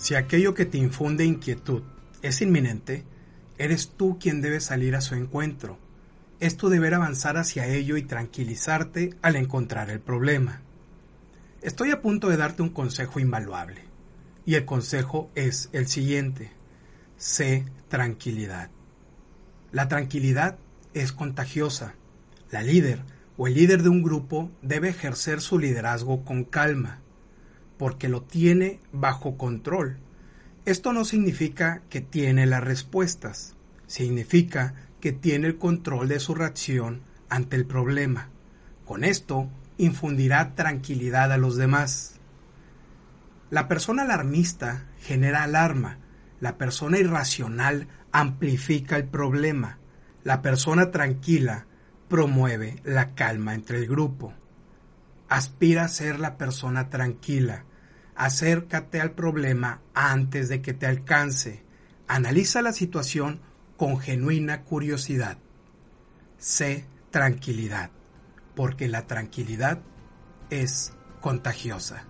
Si aquello que te infunde inquietud es inminente, eres tú quien debe salir a su encuentro. Es tu deber avanzar hacia ello y tranquilizarte al encontrar el problema. Estoy a punto de darte un consejo invaluable. Y el consejo es el siguiente. Sé tranquilidad. La tranquilidad es contagiosa. La líder o el líder de un grupo debe ejercer su liderazgo con calma porque lo tiene bajo control. Esto no significa que tiene las respuestas, significa que tiene el control de su reacción ante el problema. Con esto infundirá tranquilidad a los demás. La persona alarmista genera alarma, la persona irracional amplifica el problema, la persona tranquila promueve la calma entre el grupo. Aspira a ser la persona tranquila, acércate al problema antes de que te alcance. Analiza la situación con genuina curiosidad. Sé tranquilidad, porque la tranquilidad es contagiosa.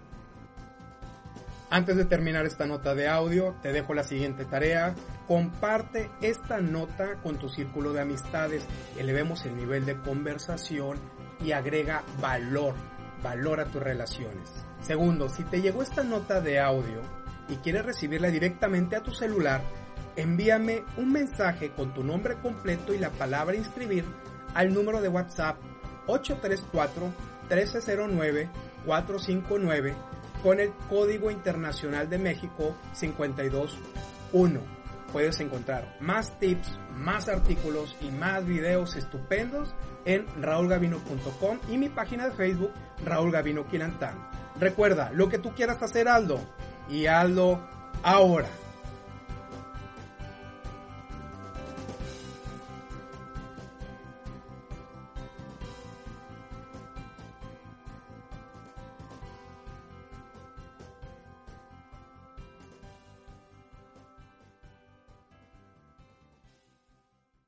Antes de terminar esta nota de audio, te dejo la siguiente tarea. Comparte esta nota con tu círculo de amistades, elevemos el nivel de conversación y agrega valor, valor a tus relaciones. Segundo, si te llegó esta nota de audio y quieres recibirla directamente a tu celular, envíame un mensaje con tu nombre completo y la palabra inscribir al número de WhatsApp 834-1309-459 con el Código Internacional de México 521. Puedes encontrar más tips, más artículos y más videos estupendos en raulgavino.com y mi página de Facebook Raúl Gavino Quilantán. Recuerda, lo que tú quieras hacer, Aldo, y Aldo ahora.